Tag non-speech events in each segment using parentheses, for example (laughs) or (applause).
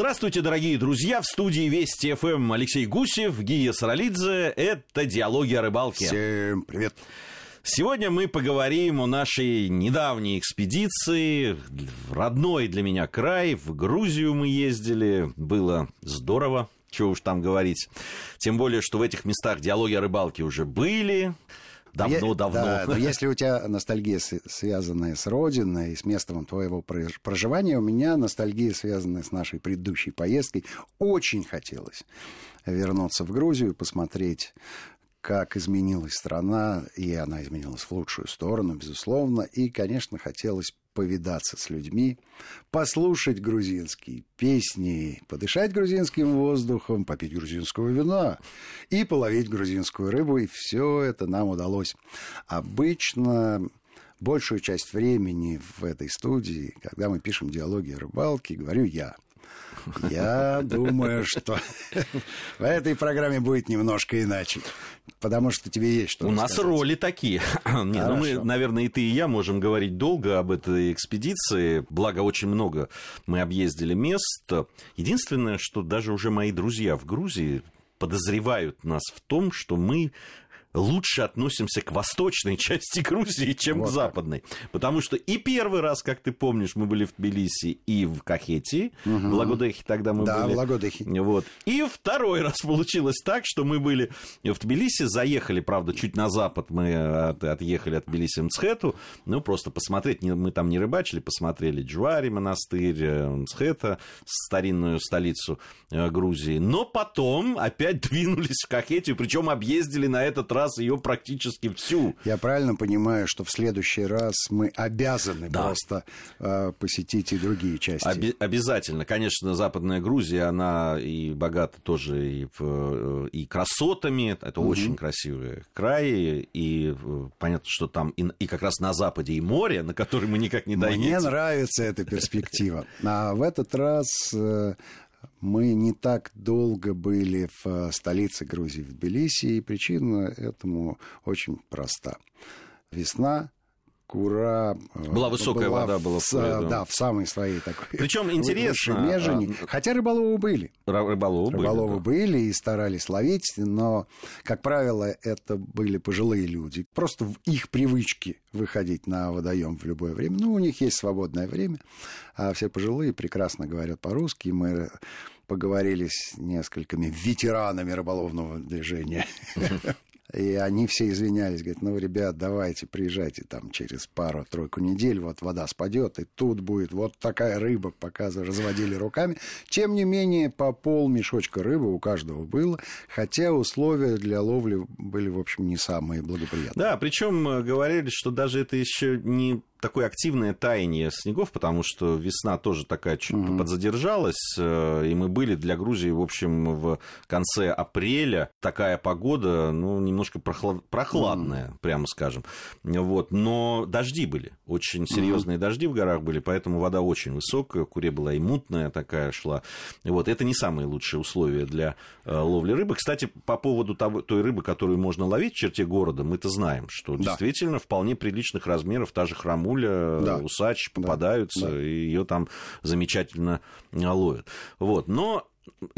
Здравствуйте, дорогие друзья! В студии Вести ФМ Алексей Гусев, Гия Саралидзе. Это «Диалоги о рыбалке». Всем привет! Сегодня мы поговорим о нашей недавней экспедиции в родной для меня край. В Грузию мы ездили. Было здорово. Чего уж там говорить. Тем более, что в этих местах диалоги о рыбалке уже были. Давно-давно. Да, но если у тебя ностальгия, связанная с родиной, с местом твоего проживания, у меня ностальгия, связанная с нашей предыдущей поездкой. Очень хотелось вернуться в Грузию, посмотреть как изменилась страна, и она изменилась в лучшую сторону, безусловно. И, конечно, хотелось повидаться с людьми, послушать грузинские песни, подышать грузинским воздухом, попить грузинского вина и половить грузинскую рыбу. И все это нам удалось. Обычно большую часть времени в этой студии, когда мы пишем диалоги о рыбалке, говорю я – я думаю, что в этой программе будет немножко иначе. Потому что тебе есть что У нас роли такие. Не, ну мы, наверное, и ты, и я можем говорить долго об этой экспедиции. Благо, очень много мы объездили мест. Единственное, что даже уже мои друзья в Грузии подозревают нас в том, что мы лучше относимся к восточной (laughs) части Грузии, чем вот к западной. Потому что и первый раз, как ты помнишь, мы были в Тбилиси и в Кахетии. Угу. В Лагодехе тогда мы да, были. Да, в Лагодехе. Вот. И второй (laughs) раз получилось так, что мы были в Тбилиси, заехали, правда, чуть на запад, мы от, отъехали от Тбилиси в Мцхету, ну, просто посмотреть, мы там не рыбачили, посмотрели Джуари монастырь, э, Мцхета, старинную столицу э, Грузии. Но потом опять (laughs) двинулись в Кахетию, причем объездили на этот раз раз ее практически всю. Я правильно понимаю, что в следующий раз мы обязаны да. просто э, посетить и другие части? Оби- обязательно. Конечно, Западная Грузия, она и богата тоже и, э, и красотами. Это угу. очень красивые краи. И э, понятно, что там и, и как раз на западе и море, на которое мы никак не доедем. Мне нравится эта перспектива. А в этот раз э, мы не так долго были в э, столице Грузии, в Тбилиси, и причина этому очень проста. Весна, Кура э, была высокая была вода, была в, да. да, в самой своей такой. (laughs) Причем интересно. Межени. А... Хотя рыболовы были. Рыболовы, рыболовы были, были и старались ловить, но, как правило, это были пожилые люди. Просто в их привычке выходить на водоем в любое время. Ну, у них есть свободное время, а все пожилые прекрасно говорят по-русски. Мы поговорили с несколькими ветеранами рыболовного движения. И они все извинялись, говорят, ну, ребят, давайте, приезжайте там через пару-тройку недель, вот вода спадет, и тут будет вот такая рыба, показывали, разводили руками. Тем не менее, по пол мешочка рыбы у каждого было, хотя условия для ловли были, в общем, не самые благоприятные. Да, причем э, говорили, что даже это еще не такое активное таяние снегов, потому что весна тоже такая чуть mm-hmm. подзадержалась, э, и мы были для Грузии, в общем, в конце апреля. Такая погода, ну, немножко прохлад... прохладная, mm-hmm. прямо скажем. Вот. Но дожди были, очень серьезные mm-hmm. дожди в горах были, поэтому вода очень высокая, куре была и мутная такая шла. Вот. Это не самые лучшие условия для э, ловли рыбы. Кстати, по поводу того, той рыбы, которую можно ловить в черте города, мы-то знаем, что да. действительно вполне приличных размеров та же храму муля, да. усач попадаются, да. и ее там замечательно ловят. Вот. Но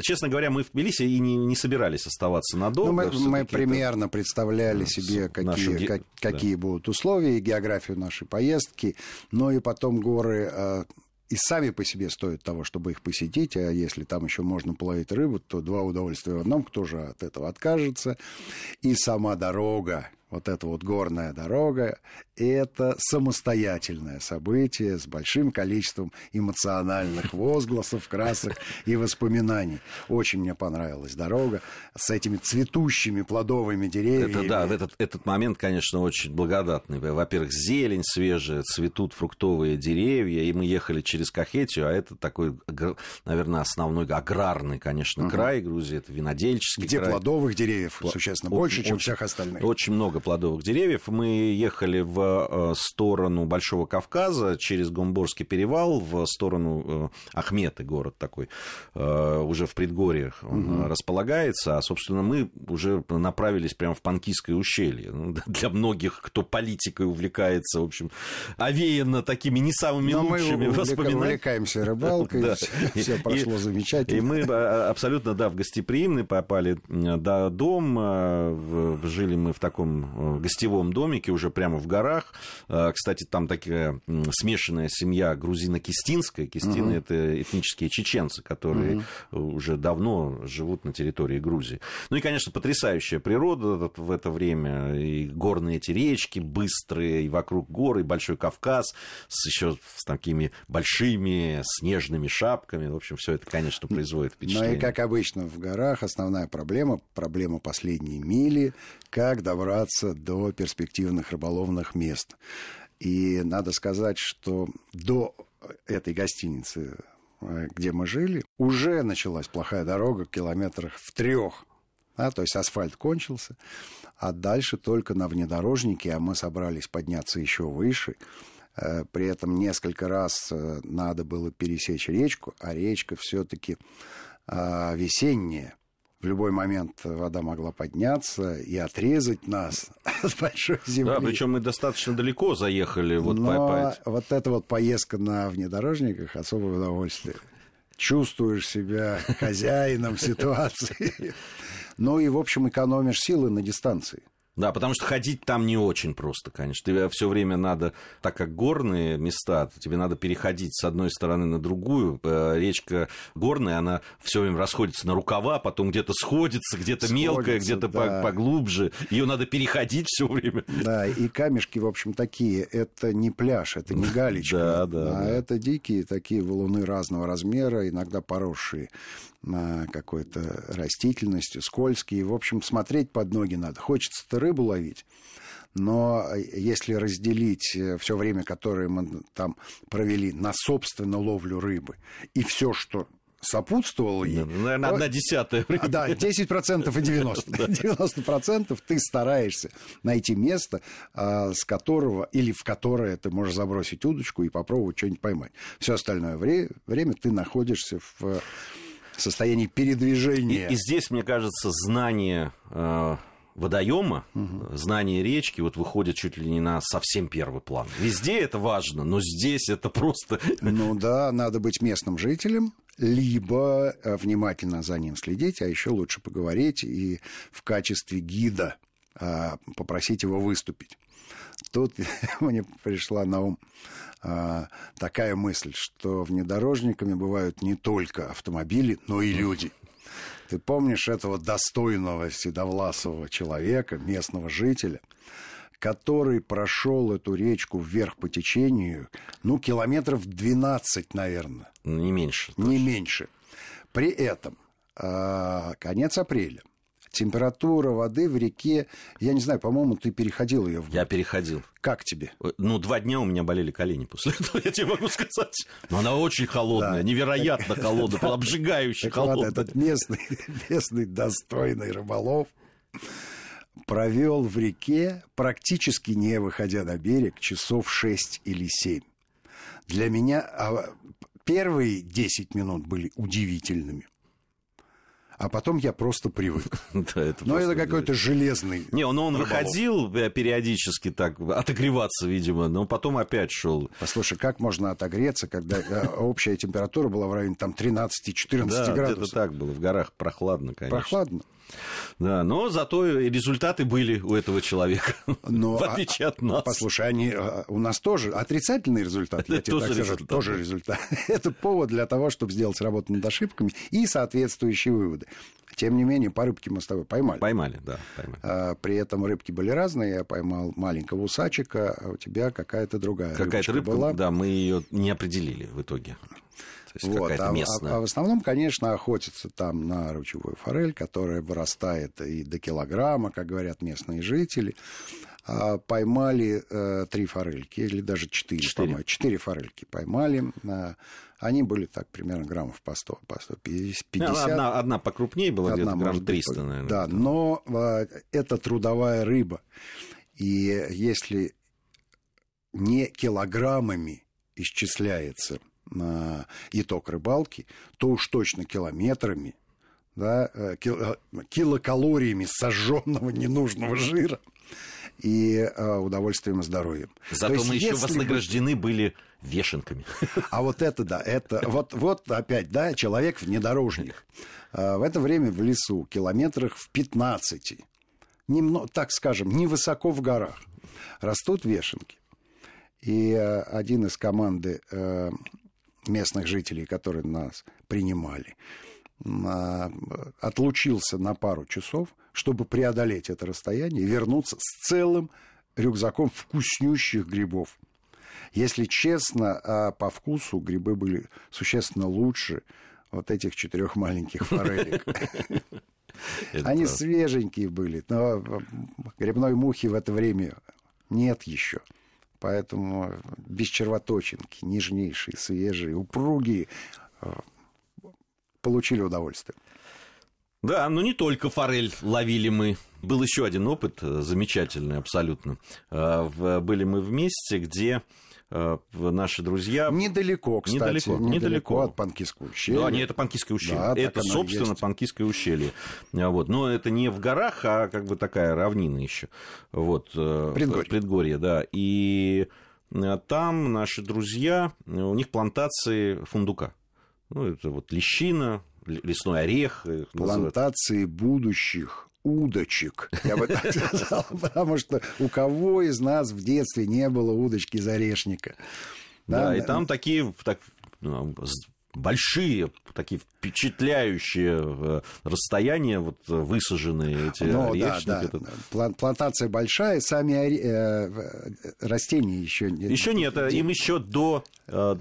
честно говоря, мы в Тбилиси и не, не собирались оставаться надолго. Ну, мы, мы примерно представляли себе, какие, наши... как, какие да. будут условия, географию нашей поездки, но и потом горы а, и сами по себе стоят того, чтобы их посетить, а если там еще можно половить рыбу, то два удовольствия в одном, кто же от этого откажется. И сама дорога, вот эта вот горная дорога, это самостоятельное событие с большим количеством эмоциональных возгласов, красок и воспоминаний. Очень мне понравилась дорога с этими цветущими плодовыми деревьями. Это, да, этот, этот момент, конечно, очень благодатный. Во-первых, зелень свежая, цветут фруктовые деревья, и мы ехали через Кахетию, а это такой, наверное, основной аграрный, конечно, угу. край Грузии, это винодельческий Где край. плодовых деревьев существенно больше, очень, чем всех остальных. Очень много плодовых деревьев. Мы ехали в сторону Большого Кавказа через Гомборский перевал в сторону Ахметы, город такой, уже в предгорьях он угу. располагается. А, собственно, мы уже направились прямо в Панкийское ущелье. Ну, (laughs) для многих, кто политикой увлекается, в общем, овеяно такими не самыми Но лучшими мы воспоминаниями. Мы увлекаемся (laughs) рыбалкой, все прошло замечательно. И мы абсолютно, да, в гостеприимный попали до дом, жили мы в таком гостевом домике уже прямо в горах. Кстати, там такая смешанная семья грузино-кистинская. Кистины угу. это этнические чеченцы, которые угу. уже давно живут на территории Грузии. Ну и, конечно, потрясающая природа в это время. И горные эти речки быстрые, и вокруг горы, и Большой Кавказ с еще с такими большими снежными шапками. В общем, все это, конечно, производит впечатление. Ну и, как обычно, в горах основная проблема, проблема последней мили, как добраться до перспективных рыболовных мест. И надо сказать, что до этой гостиницы, э, где мы жили, уже началась плохая дорога в километрах в трех. Да, то есть асфальт кончился, а дальше только на внедорожнике, а мы собрались подняться еще выше. Э, при этом несколько раз э, надо было пересечь речку, а речка все-таки а, весенняя. В любой момент вода могла подняться и отрезать нас (laughs) от большой земли. Да, причем мы достаточно далеко заехали вот Но по, по... вот эта вот поездка на внедорожниках особое удовольствие. Чувствуешь себя (laughs) хозяином ситуации. (laughs) Ну и, в общем, экономишь силы на дистанции. Да, потому что ходить там не очень просто, конечно. Тебе все время надо, так как горные места, тебе надо переходить с одной стороны на другую. Э, речка горная, она все время расходится на рукава, потом где-то сходится, где-то мелкая, где-то да. поглубже. Ее надо переходить все время. Да, и камешки, в общем, такие. Это не пляж, это не галечка. (laughs) Да, да, а да. это дикие такие валуны разного размера, иногда поросшие какой-то растительностью, скользкие. В общем, смотреть под ноги надо. Хочется-то рыбу ловить. Но если разделить э, все время, которое мы там провели на собственно ловлю рыбы, и все, что сопутствовало ей... Ну, наверное, то, одна десятая. Да, 10% и 90. 90% (laughs) ты стараешься найти место, а, с которого или в которое ты можешь забросить удочку и попробовать что-нибудь поймать. Все остальное время ты находишься в состоянии передвижения. И, и здесь, мне кажется, знание э, водоема, угу. знание речки вот выходит чуть ли не на совсем первый план. Везде это важно, но здесь это просто... (laughs) Ну да, надо быть местным жителем, либо э, внимательно за ним следить, а еще лучше поговорить и в качестве гида э, попросить его выступить. Тут (laughs) мне пришла на ум а, такая мысль, что внедорожниками бывают не только автомобили, но и люди. Ты помнишь этого достойного седовласого человека, местного жителя, который прошел эту речку вверх по течению, ну, километров 12, наверное. Не меньше. Не меньше. При этом а, конец апреля температура воды в реке, я не знаю, по-моему, ты переходил ее. В... Я переходил. Как тебе? Ну, два дня у меня болели колени после (laughs) этого, я тебе могу сказать. Но она очень холодная, да. невероятно холодная, обжигающе холодная. этот местный, (laughs) местный достойный рыболов провел в реке, практически не выходя на берег, часов 6 или 7. Для меня а, первые 10 минут были удивительными а потом я просто привык. (laughs) да, это Но это какой-то железный. Не, он, он выходил э, периодически так, отогреваться, видимо, но потом опять шел. Послушай, как можно отогреться, когда э, общая температура была в районе там 13-14 да, градусов? где-то так было. В горах прохладно, конечно. Прохладно. Да, но зато результаты были у этого человека, но, в отличие от нас. Послушай, они, а, у нас тоже отрицательный результат, я тебе так скажу, тоже результат. (laughs) Это повод для того, чтобы сделать работу над ошибками и соответствующие выводы. Тем не менее, по рыбке мы с тобой поймали. Поймали, да. Поймали. А, при этом рыбки были разные. Я поймал маленького усачика, а у тебя какая-то другая Какая-то рыбка была. Да, мы ее не определили в итоге. То есть вот, какая-то а, местная. А, а в основном, конечно, охотятся там на ручевую форель, которая вырастает и до килограмма, как говорят местные жители. а, поймали э, три форельки, или даже четыре, Четыре. по-моему. Четыре форельки поймали. А, Они были так примерно граммов по 100, по 150. Ну, Одна, одна покрупнее была, где-то грамм может быть, 300, наверное. Да, но а, это трудовая рыба. И если не килограммами исчисляется а, итог рыбалки, то уж точно километрами, да, э, э, килокалориями сожженного ненужного жира и а, удовольствием и здоровьем. То Зато есть мы еще если бы- вознаграждены были вешенками. а вот это да, это вот, вот опять, да, человек внедорожник. В это время в лесу, километрах в 15, немного, так скажем, невысоко в горах, растут вешенки. И э, один из команды э, местных жителей, которые нас принимали, а, отлучился на пару часов, чтобы преодолеть это расстояние и вернуться с целым рюкзаком вкуснющих грибов. Если честно, а, по вкусу грибы были существенно лучше вот этих четырех маленьких форелек. (laughs) Они свеженькие были, но грибной мухи в это время нет еще. Поэтому без червоточинки, нежнейшие, свежие, упругие, э, получили удовольствие. Да, но не только форель ловили мы. Был еще один опыт э, замечательный абсолютно. Э, Были мы вместе, где наши друзья... Недалеко, кстати, Недалеко, недалеко, недалеко. от Панкисского ущелья. Да, не, это Панкийское ущелье. Да, это, собственно, есть. Панкийское ущелье. А, Вот. Но это не в горах, а как бы такая равнина еще. Вот. э, Предгорье. Предгорье, да. И э, там наши друзья, э, у них плантации фундука. Ну, это вот лещина, лесной орех. их называют. Плантации будущих удочек, я бы так (laughs) сказал, потому что у кого из нас в детстве не было удочки из орешника? Да, и там такие так, ну, большие, такие впечатляющие э, расстояния, вот э, высаженные эти Ну, да, орешники. да. Это- План- Плантация большая, сами оре- э, растения еще не- Еще нет, им еще до э,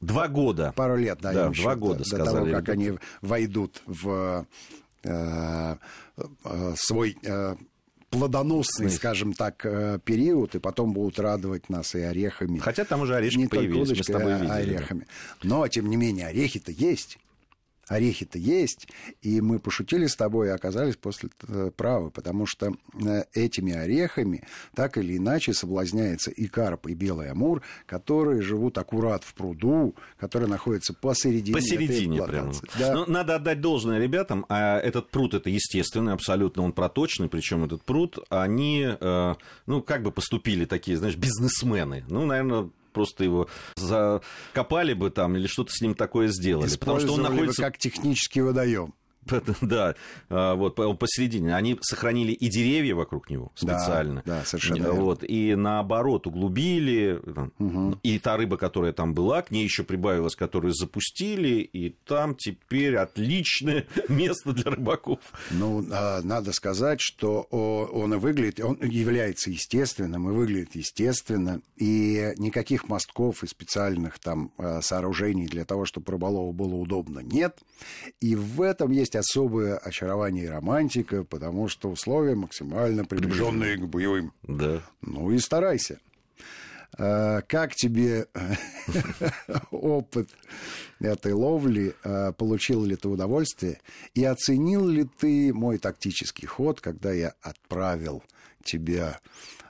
два года. пару лет, да, Да, два еще года, до, до сказали того, как они войдут в свой э, плодоносный, скажем так, э, период, и потом будут радовать нас и орехами. Хотя там уже орешки не появились, мы с тобой а видели. да. орехами. Но, тем не менее, орехи-то есть. Орехи-то есть, и мы пошутили с тобой и оказались после э, правы, потому что э, этими орехами так или иначе соблазняется и карп, и белый амур, которые живут аккурат в пруду, который находится посередине, Посередине прямо. плантации. Да. Но надо отдать должное ребятам. А этот пруд это естественный, абсолютно он проточный. Причем этот пруд, они, э, ну, как бы поступили такие, знаешь, бизнесмены. Ну, наверное, просто его закопали бы там или что-то с ним такое сделали. Потому что он находится как технический водоем. (laughs) Да, а, вот посередине. Они сохранили и деревья вокруг него Да, специально. да, совершенно А, верно. Вот, и наоборот углубили. там, И та рыба, которая там была, к ней еще прибавилась, которую запустили, и там теперь отличное (laughs) место для рыбаков. Ну, а, надо сказать, что он и выглядит, он является естественным и выглядит естественно, и никаких мостков и специальных там а, сооружений для того, чтобы рыболову было удобно, нет. И в этом есть особое очарование и романтика, потому что условия максимально приближенные к боевым. Да. Ну и старайся. А, Как тебе (laughs) опыт этой ловли? А, Получил ли ты удовольствие? И оценил ли ты мой тактический ход, когда я отправил тебя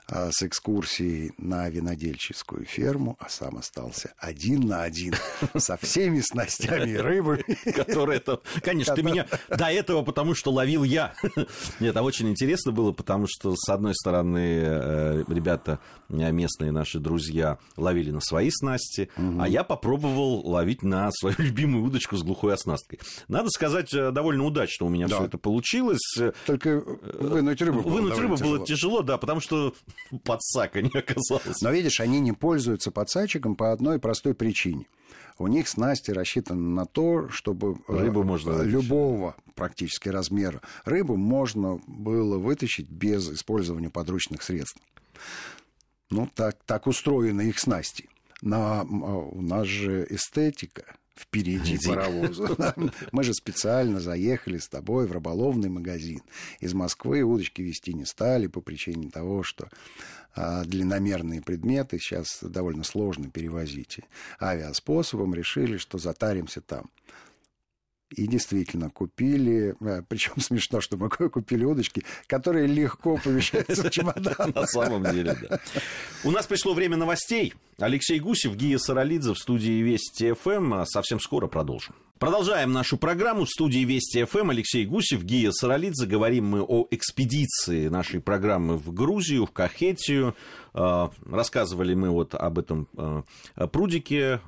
с экскурсией на винодельческую ферму, а сам остался один на один (laughs) со всеми снастями и рыбами. Который это... Конечно, ты меня до этого, потому что ловил я. Нет, а очень интересно было, потому что, с одной стороны, э, ребята, э, местные наши друзья, ловили на свои снасти, а я попробовал ловить на свою любимую удочку с глухой оснасткой. Надо сказать, э, довольно удачно у меня все это получилось. Только вынуть рыбу было Вынуть рыбу было тяжело, да, потому что подсака не оказалось. Но видишь, они не пользуются подсадчиком по одной простой причине. У них снасти рассчитаны на то, чтобы э, Рыбу можно вытащить. любого практически размера рыбу можно было вытащить без использования подручных средств. Ну, так, так устроены их снасти. Но а у нас же эстетика впереди паровоза. (laughs) Мы же специально заехали с тобой в рыболовный магазин. Из Москвы удочки вести не стали по причине того, что а, длинномерные предметы сейчас довольно сложно перевозить. Авиаспособом решили, что затаримся там. И действительно купили, э, причем (laughs) смешно, что мы купили удочки, которые легко помещаются в (laughs) чемодан. На самом деле, да. У нас пришло время новостей. Алексей Гусев, Гия Саралидзе в студии Вести ФМ. Совсем скоро продолжим. Продолжаем нашу программу. В студии Вести ФМ Алексей Гусев, Гия Саралидзе. Говорим мы о экспедиции нашей программы в Грузию, в Кахетию. А, рассказывали мы вот об этом а, прудике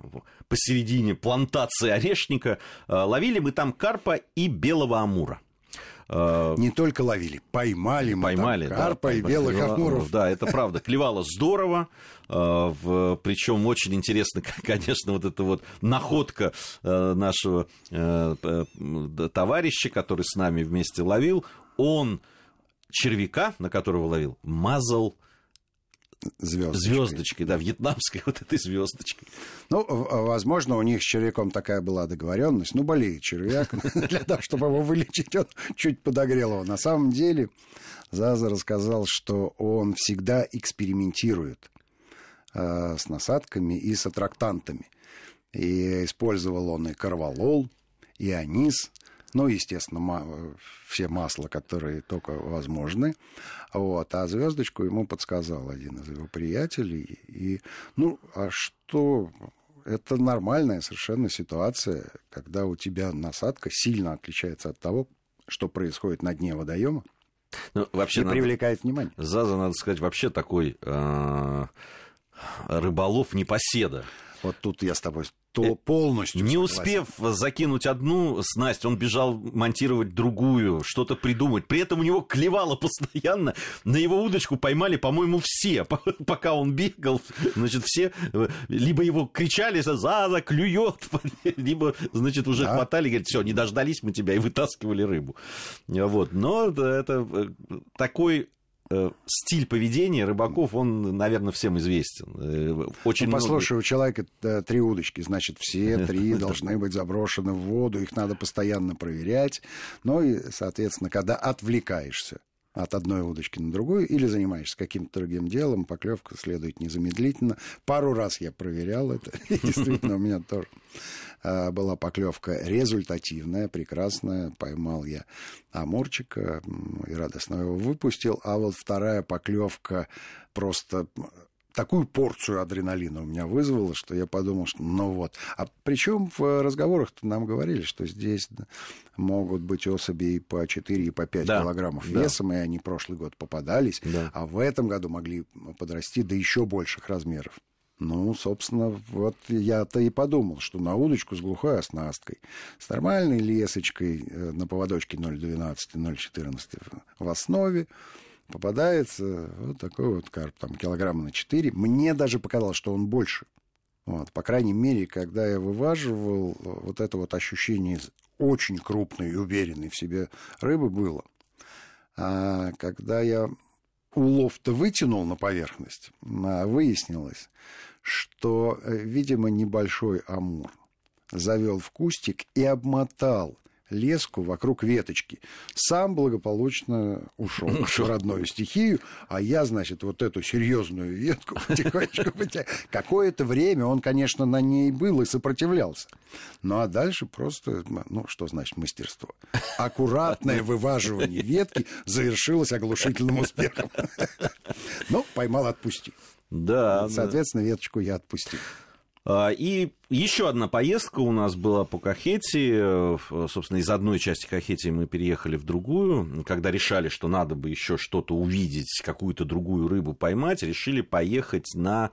посередине плантации орешника. А, ловили мы там карпа и белого амура. Не только ловили, поймали мы поймали, там карпа да, и белых клева... амуров. Да, это правда. Клевало здорово. Причем очень интересно, (laughs) конечно, вот эта вот находка нашего товарища, который с нами вместе ловил. Он червяка, на которого ловил, мазал звездочкой. Звездочкой, да, вьетнамской (laughs) вот этой звездочкой. Ну, возможно, у них с червяком такая была договоренность. Ну, болеет червяк. (laughs) Для того, чтобы его вылечить, он чуть подогрел его. На самом деле, Заза рассказал, что он всегда экспериментирует э, с насадками и с аттрактантами. И использовал он и карвалол, и анис, ну, естественно, все масла, которые только возможны. Вот. А звездочку ему подсказал один из его приятелей. И, ну, а что это нормальная совершенно ситуация, когда у тебя насадка сильно отличается от того, что происходит на дне водоема. Ну, вообще и надо, привлекает внимание. Заза, надо сказать, вообще такой э, рыболов непоседа. Вот тут я с тобой то э, полностью. Не успев закинуть одну снасть, он бежал монтировать другую, что-то придумать. При этом у него клевало постоянно. На его удочку поймали, по-моему, все. (laughs) Пока он бегал, значит, все э, либо его кричали, Заза клюет, (laughs) либо, значит, уже да. хватали, говорят, все, не дождались мы тебя и вытаскивали рыбу. Вот. Но это э, такой стиль поведения рыбаков, он, наверное, всем известен. Э, очень ну, послушай, много... у человека э, три удочки, значит, все (laughs) три должны быть заброшены в воду, их надо постоянно проверять. Ну и, соответственно, когда отвлекаешься от одной удочки на другую или занимаешься каким-то другим делом, поклевка следует незамедлительно. Пару раз я проверял это, (laughs) и действительно у меня тоже а, была поклевка результативная, прекрасная. Поймал я амурчика и радостно его выпустил. А вот вторая поклевка просто такую порцию адреналина у меня вызвало, что я подумал, что ну вот. А причем в разговорах нам говорили, что здесь могут быть особи и по 4, и по 5 да, килограммов да. весом, и они прошлый год попадались, да. а в этом году могли подрасти до еще больших размеров. Ну, собственно, вот я-то и подумал, что на удочку с глухой оснасткой, с нормальной лесочкой э, на поводочке 0,12 0,14 в основе, попадается вот такой вот карп, там, килограмма на 4. Мне даже показалось, что он больше. Вот, по крайней мере, когда я вываживал, вот это вот ощущение очень крупной и уверенной в себе рыбы было. А когда я улов-то вытянул на поверхность, а выяснилось, что, э, видимо, небольшой амур завел в кустик и обмотал леску вокруг веточки. Сам благополучно ушел в родную стихию, а я, значит, вот эту серьезную ветку (laughs) потихонечку. Какое-то время он, конечно, на ней был и сопротивлялся. Ну, а дальше просто, ну, что значит мастерство? Аккуратное (laughs) вываживание ветки завершилось оглушительным успехом. (laughs) Ну, поймал, отпусти. Да. Соответственно, веточку я отпустил. А, и еще одна поездка у нас была по Кахете. Собственно, из одной части Кахети мы переехали в другую. Когда решали, что надо бы еще что-то увидеть, какую-то другую рыбу поймать, решили поехать на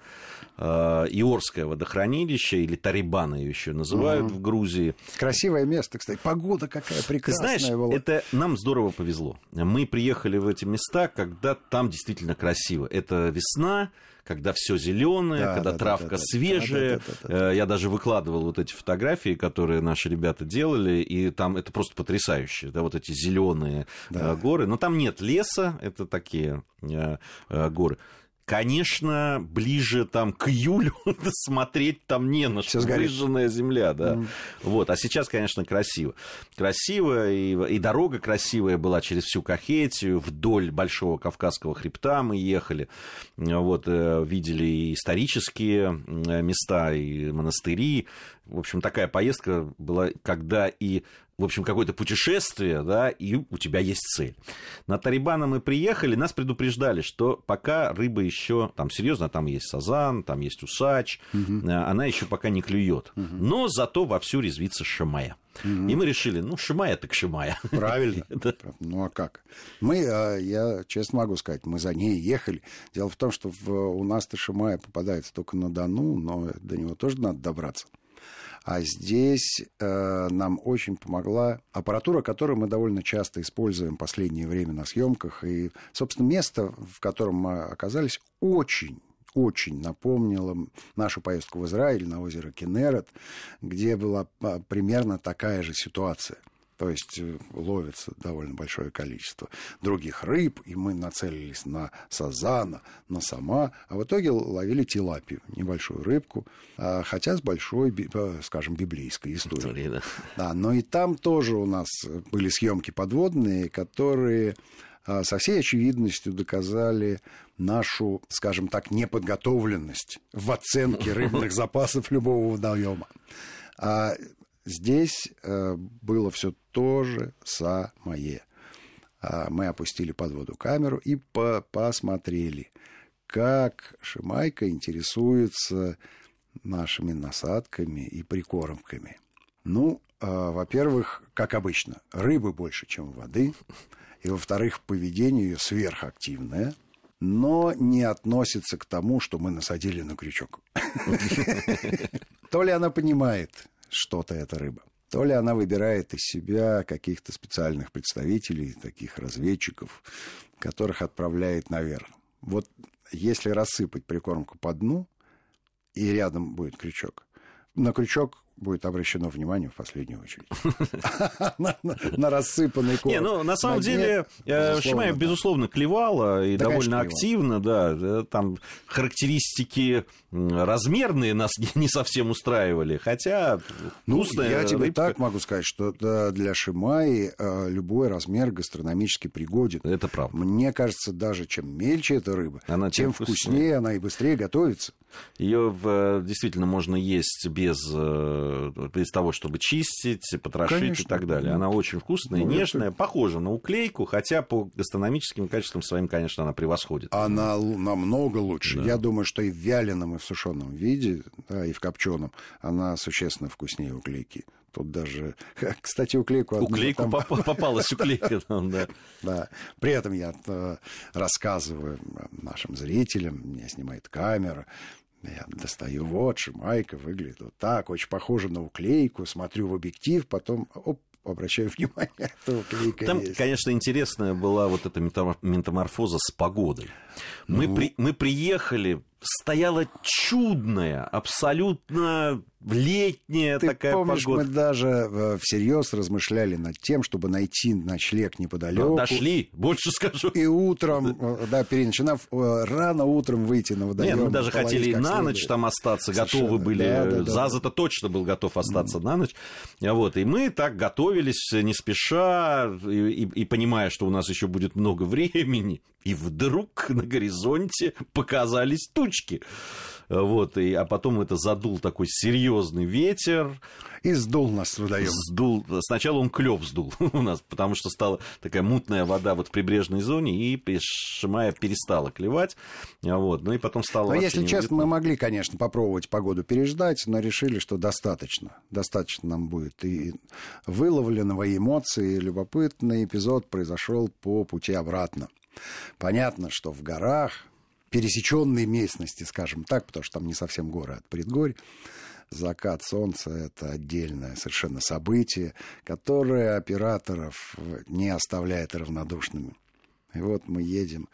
э, Иорское водохранилище, или Тарибана ее еще называют угу. в Грузии. Красивое место, кстати. Погода какая прекрасная знаешь, была. это нам здорово повезло. Мы приехали в эти места, когда там действительно красиво. Это весна, когда все зеленое, да, когда да, травка да, свежая. Да, да, да, да, да. Я даже выкладывал вот эти фотографии, которые наши ребята делали, и там это просто потрясающе, да, вот эти зеленые да. Э, горы. Но там нет леса, это такие э, э, горы. Конечно, ближе там к июлю (laughs) смотреть там не на что. Выжженная земля, да. Mm. Вот. А сейчас, конечно, красиво. Красиво, и, и дорога красивая была через всю Кахетию, вдоль Большого Кавказского хребта мы ехали. Вот, э, видели и исторические места, и монастыри. В общем, такая поездка была, когда и в общем, какое-то путешествие, да, и у тебя есть цель. На Тарибана мы приехали, нас предупреждали, что пока рыба еще, там серьезно, там есть сазан, там есть усач, угу. она еще пока не клюет. Угу. Но зато вовсю резвится шамая. Угу. И мы решили, ну, шимая так шимая. Правильно. (laughs) Ну, а как? Мы, а, я честно могу сказать, мы за ней ехали. Дело в том, что у нас-то шимая попадается только на Дону, но до него тоже надо добраться. А здесь э, нам очень помогла аппаратура, которую мы довольно часто используем в последнее время на съемках. И, собственно, место, в котором мы оказались, очень очень напомнило нашу поездку в Израиль на озеро Кенерет, где была а, примерно такая же ситуация – то есть э, ловится довольно большое количество других рыб, и мы нацелились на сазана, на сама, а в итоге ловили тилапию, небольшую рыбку, а, хотя с большой, э, скажем, библейской историей. Да. да, но и там тоже у нас были съемки подводные, которые а, со всей очевидностью доказали нашу, скажем так, неподготовленность в оценке рыбных (laughs) запасов любого водоема. А Здесь э, было все то же самое. А мы опустили под воду камеру и по посмотрели, как Шимайка интересуется нашими насадками и прикормками. Ну, э, во-первых, как обычно, рыбы больше, чем воды. И, во-вторых, поведение ее сверхактивное, но не относится к тому, что мы насадили на крючок. То ли она понимает, что-то эта рыба. То ли она выбирает из себя каких-то специальных представителей, таких разведчиков, которых отправляет наверх. Вот если рассыпать прикормку по дну, и рядом будет крючок, на крючок будет обращено внимание в последнюю очередь. (laughs) На рассыпанный корм. Не, ну, на самом деле, э, Шимаев, безусловно, клевала и довольно активно, да. Э, там характеристики размерные нас (laughs) не совсем устраивали, хотя ну, Я тебе так могу сказать, что для Шимаи э, любой размер гастрономически пригоден. Это правда. Мне кажется, даже чем мельче эта рыба, тем вкуснее она и быстрее готовится. Ее действительно можно есть без без того, чтобы чистить, потрошить Конечно. и так далее. Она очень вкусная, ну, нежная, это... похожа на уклейку, хотя по гастрономическим качествам своим, конечно, она превосходит. Она намного лучше. Да. Я думаю, что и в вяленом, и в сушеном виде, да, и в копченом она существенно вкуснее уклейки. Тут даже, (laughs) кстати, уклейку... Уклейку там... попалась уклейка (laughs) там, да. Да. При этом я э, рассказываю нашим зрителям, меня снимает камера, я достаю, вот, Шимайка выглядит вот так, очень похоже на уклейку, смотрю в объектив, потом, оп, обращаю (laughs) внимание, что уклейка Там, есть. конечно, интересная была вот эта метаморфоза с погодой. Мы, ну... при, мы приехали, стояла чудная, абсолютно летняя Ты такая помнишь, погода. мы даже э, всерьез размышляли над тем, чтобы найти ночлег неподалеку. Дошли, больше скажу. И утром, э, да, переначинав, э, рано утром выйти на водоем. Нет, мы даже хотели на следует. ночь там остаться, Совершенно. готовы были. Да, да, да. Заза-то точно был готов остаться mm. на ночь. Вот, и мы так готовились не спеша, и, и, и понимая, что у нас еще будет много (laughs) времени. И вдруг на горизонте показались тучки. Вот, и, а потом это задул такой серьезный ветер. И сдул нас с водоем. Сдул. Сначала он клев сдул (laughs) у нас, потому что стала такая мутная вода вот в прибрежной зоне, и Шимая перестала клевать. Вот, ну и потом стало... Но если честно, мы могли, конечно, попробовать погоду переждать, но решили, что достаточно. Достаточно нам будет и выловленного эмоций. Любопытный эпизод произошел по пути обратно. Понятно, что в горах пересеченной местности, скажем так, потому что там не совсем горы от предгорь. Закат солнца – это отдельное совершенно событие, которое операторов не оставляет равнодушными. И вот мы едем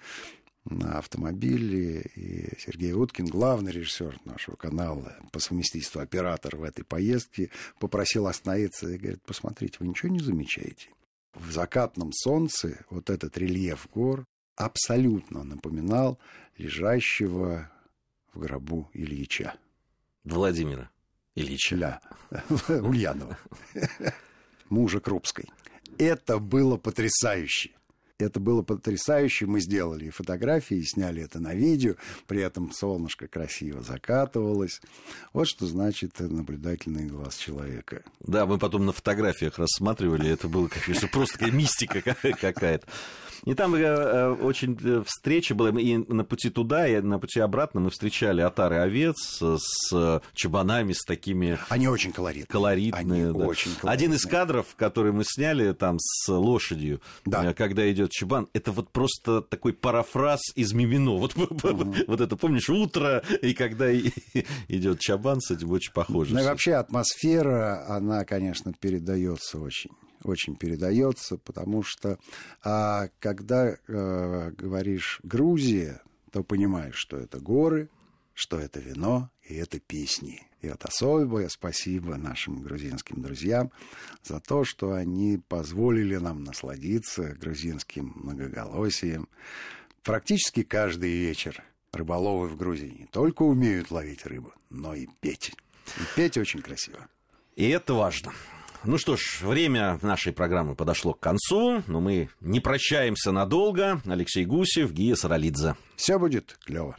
на автомобиле, и Сергей Уткин, главный режиссер нашего канала, по совместительству оператор в этой поездке, попросил остановиться и говорит, посмотрите, вы ничего не замечаете? В закатном солнце вот этот рельеф гор, абсолютно напоминал лежащего в гробу Ильича. Владимира Ильича. Да, (laughs) Ульянова. (laughs) Мужа Крупской. Это было потрясающе. Это было потрясающе. Мы сделали фотографии, сняли это на видео. При этом солнышко красиво закатывалось. Вот что значит наблюдательный глаз человека. Да, мы потом на фотографиях рассматривали. Это было конечно, просто такая мистика (laughs) какая-то. И там э, э, очень э, встреча была, и на пути туда, и на пути обратно мы встречали отары овец с чабанами, с такими... Они очень колоритные. Колоритные, Они да. очень колоритные. Один из кадров, который мы сняли там с лошадью, да. когда идет чабан, это вот просто такой парафраз из Мимино. Вот, (laughs) угу. вот это, помнишь, утро, и когда (laughs) идет чабан, с этим очень похоже. Ну и вообще атмосфера, она, конечно, передается очень очень передается, потому что а, когда а, говоришь Грузия, то понимаешь, что это горы, что это вино и это песни. И вот особое спасибо нашим грузинским друзьям за то, что они позволили нам насладиться грузинским многоголосием. Практически каждый вечер рыболовы в Грузии не только умеют ловить рыбу, но и петь. И петь очень красиво. И это важно. Ну что ж, время нашей программы подошло к концу, но мы не прощаемся надолго. Алексей Гусев, Гия Саралидзе. Все будет клево.